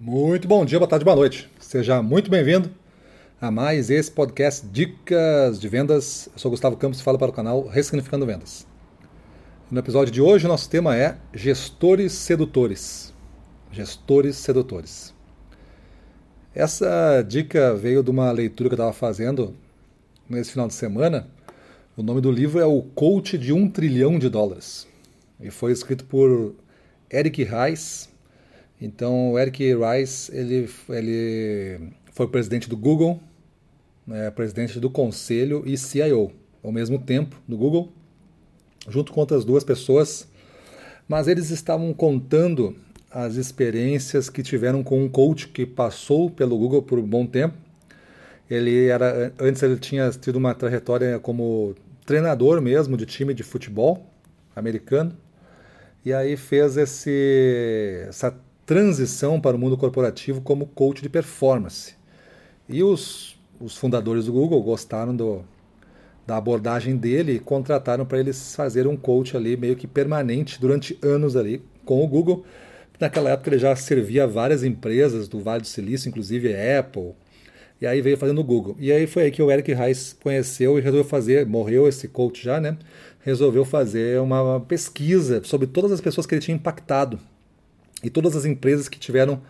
Muito bom dia, boa tarde, boa noite. Seja muito bem-vindo a mais esse podcast Dicas de Vendas. Eu sou Gustavo Campos e falo para o canal Ressignificando Vendas. No episódio de hoje, o nosso tema é Gestores Sedutores. Gestores Sedutores. Essa dica veio de uma leitura que eu estava fazendo nesse final de semana. O nome do livro é O Coach de um Trilhão de Dólares. E foi escrito por Eric Rice então, o Eric Rice ele, ele foi presidente do Google, né, presidente do conselho e CIO ao mesmo tempo do Google, junto com outras duas pessoas. Mas eles estavam contando as experiências que tiveram com um coach que passou pelo Google por um bom tempo. Ele era antes ele tinha tido uma trajetória como treinador mesmo de time de futebol americano. E aí fez esse essa transição para o mundo corporativo como coach de performance. E os, os fundadores do Google gostaram do, da abordagem dele e contrataram para eles fazer um coach ali meio que permanente durante anos ali com o Google. Naquela época ele já servia várias empresas do Vale do Silício, inclusive Apple. E aí veio fazendo o Google. E aí foi aí que o Eric Rice conheceu e resolveu fazer, morreu esse coach já, né? Resolveu fazer uma pesquisa sobre todas as pessoas que ele tinha impactado e todas as empresas que tiveram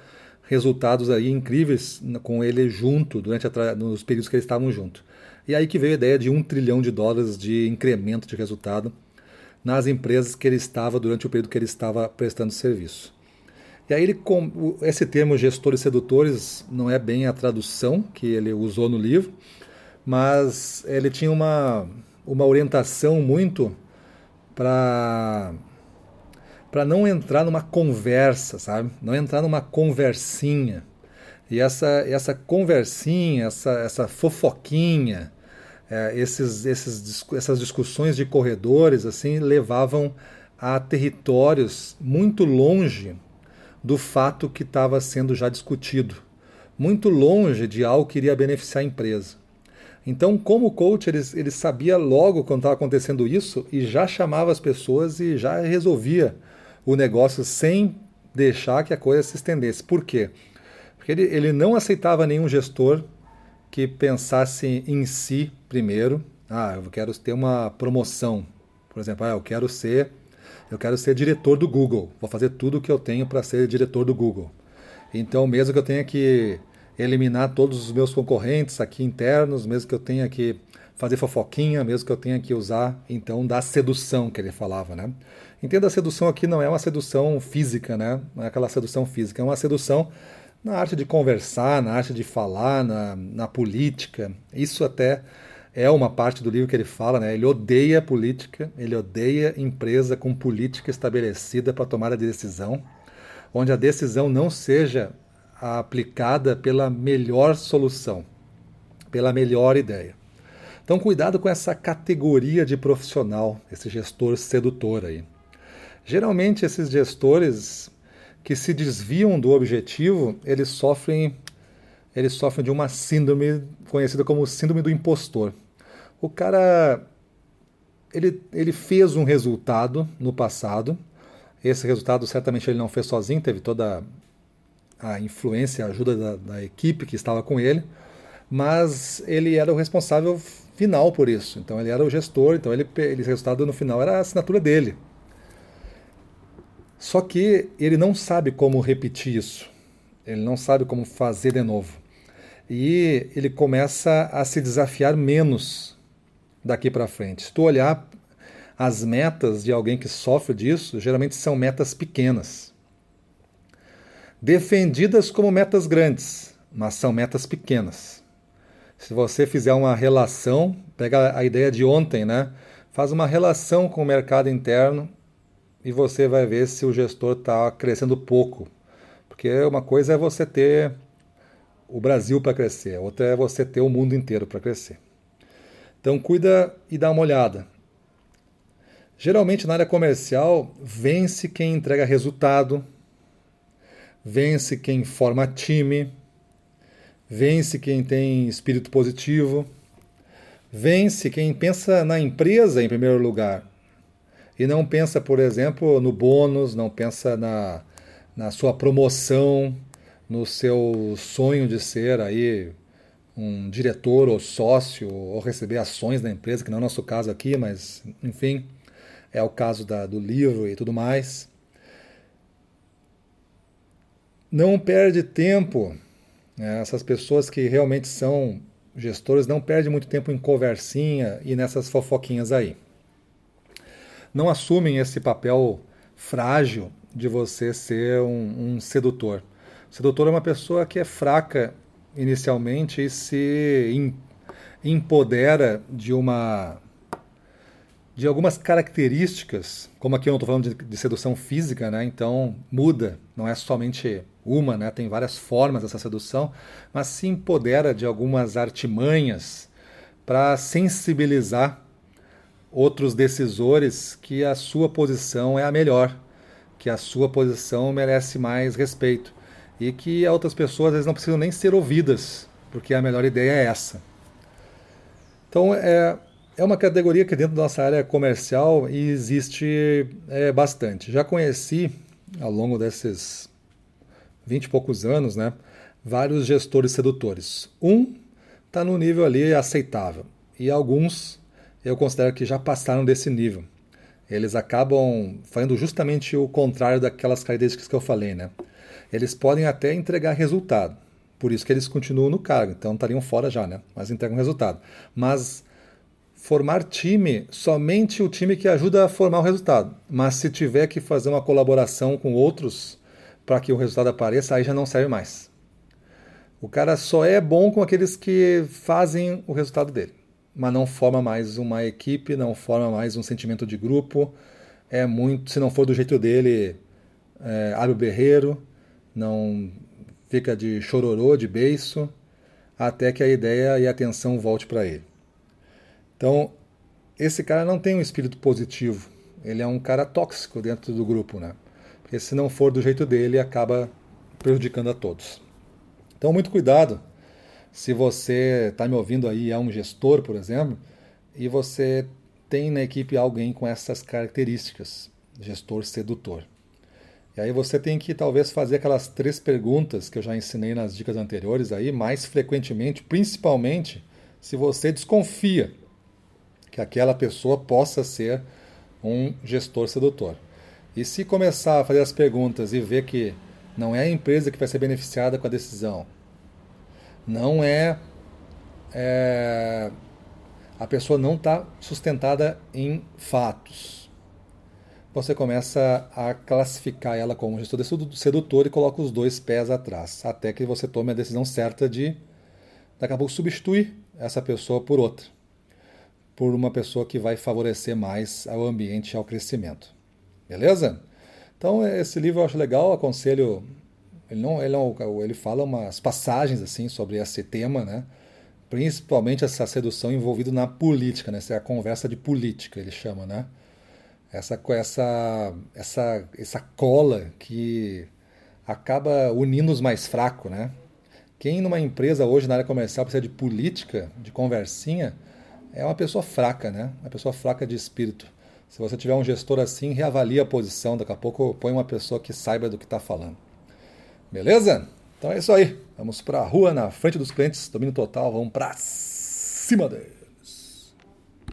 resultados aí incríveis com ele junto, durante a, nos períodos que eles estavam junto. E aí que veio a ideia de um trilhão de dólares de incremento de resultado nas empresas que ele estava durante o período que ele estava prestando serviço. E aí ele, esse termo gestores sedutores não é bem a tradução que ele usou no livro, mas ele tinha uma, uma orientação muito para para não entrar numa conversa, sabe? Não entrar numa conversinha. E essa, essa conversinha, essa, essa fofoquinha, é, esses, esses, essas discussões de corredores assim levavam a territórios muito longe do fato que estava sendo já discutido, muito longe de algo que iria beneficiar a empresa. Então, como coach, ele, ele sabia logo quando estava acontecendo isso e já chamava as pessoas e já resolvia o negócio sem deixar que a coisa se estendesse. Por quê? Porque ele, ele não aceitava nenhum gestor que pensasse em si primeiro. Ah, eu quero ter uma promoção. Por exemplo, ah, eu quero ser eu quero ser diretor do Google. Vou fazer tudo o que eu tenho para ser diretor do Google. Então, mesmo que eu tenha que eliminar todos os meus concorrentes aqui internos, mesmo que eu tenha que fazer fofoquinha, mesmo que eu tenha que usar então da sedução que ele falava, né? Entenda a sedução aqui não é uma sedução física, né? Não é aquela sedução física, é uma sedução na arte de conversar, na arte de falar, na, na política. Isso até é uma parte do livro que ele fala, né? Ele odeia política, ele odeia empresa com política estabelecida para tomar a decisão, onde a decisão não seja aplicada pela melhor solução, pela melhor ideia. Então, cuidado com essa categoria de profissional, esse gestor sedutor aí. Geralmente, esses gestores que se desviam do objetivo, eles sofrem, eles sofrem de uma síndrome conhecida como síndrome do impostor. O cara ele, ele fez um resultado no passado. Esse resultado certamente ele não fez sozinho, teve toda a influência, a ajuda da, da equipe que estava com ele, mas ele era o responsável final por isso. Então ele era o gestor, então ele, ele resultado no final era a assinatura dele. Só que ele não sabe como repetir isso. Ele não sabe como fazer de novo. E ele começa a se desafiar menos daqui para frente. Se tu olhar as metas de alguém que sofre disso, geralmente são metas pequenas. Defendidas como metas grandes, mas são metas pequenas. Se você fizer uma relação, pega a ideia de ontem, né? Faz uma relação com o mercado interno e você vai ver se o gestor está crescendo pouco. Porque uma coisa é você ter o Brasil para crescer, outra é você ter o mundo inteiro para crescer. Então cuida e dá uma olhada. Geralmente na área comercial vence quem entrega resultado, vence quem forma time, Vence quem tem espírito positivo. Vence quem pensa na empresa em primeiro lugar. E não pensa, por exemplo, no bônus, não pensa na, na sua promoção, no seu sonho de ser aí um diretor ou sócio ou receber ações da empresa, que não é o nosso caso aqui, mas enfim, é o caso da, do livro e tudo mais. Não perde tempo. Né? Essas pessoas que realmente são gestores não perdem muito tempo em conversinha e nessas fofoquinhas aí. Não assumem esse papel frágil de você ser um, um sedutor. O sedutor é uma pessoa que é fraca inicialmente e se empodera de uma de algumas características, como aqui eu não estou falando de, de, sedução física, né? então muda, não é somente uma, né? tem várias formas dessa sedução, mas se empodera de algumas artimanhas para sensibilizar outros decisores que a sua posição é a melhor, que a sua posição merece mais respeito e que outras pessoas às vezes não precisam nem ser ouvidas, porque a melhor ideia é essa. Então, é, é uma categoria que dentro da nossa área comercial existe é, bastante. Já conheci, ao longo desses 20 e poucos anos, né, vários gestores sedutores. Um está no nível ali aceitável e alguns eu considero que já passaram desse nível. Eles acabam fazendo justamente o contrário daquelas características que eu falei, né? Eles podem até entregar resultado, por isso que eles continuam no cargo, então estariam fora já, né? Mas entregam resultado. Mas formar time, somente o time que ajuda a formar o resultado. Mas se tiver que fazer uma colaboração com outros para que o resultado apareça, aí já não serve mais. O cara só é bom com aqueles que fazem o resultado dele, mas não forma mais uma equipe, não forma mais um sentimento de grupo. É muito, se não for do jeito dele, é, abre o berreiro, não fica de chororô, de beiço, até que a ideia e a atenção volte para ele. Então, esse cara não tem um espírito positivo. Ele é um cara tóxico dentro do grupo, né? Porque se não for do jeito dele, acaba prejudicando a todos. Então, muito cuidado. Se você está me ouvindo aí, é um gestor, por exemplo, e você tem na equipe alguém com essas características, gestor sedutor. E aí você tem que talvez fazer aquelas três perguntas que eu já ensinei nas dicas anteriores aí, mais frequentemente, principalmente se você desconfia que aquela pessoa possa ser um gestor sedutor. E se começar a fazer as perguntas e ver que não é a empresa que vai ser beneficiada com a decisão, não é, é a pessoa não está sustentada em fatos, você começa a classificar ela como gestor sedutor e coloca os dois pés atrás, até que você tome a decisão certa de, daqui a pouco, substituir essa pessoa por outra por uma pessoa que vai favorecer mais ao ambiente e ao crescimento. Beleza? Então, esse livro eu acho legal, aconselho. Ele, não, ele, não, ele fala umas passagens assim sobre esse tema, né? principalmente essa sedução envolvida na política, né? essa é a conversa de política, ele chama, né? Essa, essa, essa, essa cola que acaba unindo os mais fracos, né? Quem numa empresa hoje na área comercial precisa de política, de conversinha, é uma pessoa fraca, né? Uma pessoa fraca de espírito. Se você tiver um gestor assim, reavalie a posição. Daqui a pouco põe uma pessoa que saiba do que está falando. Beleza? Então é isso aí. Vamos para a rua, na frente dos clientes, domínio total. Vamos para cima deles.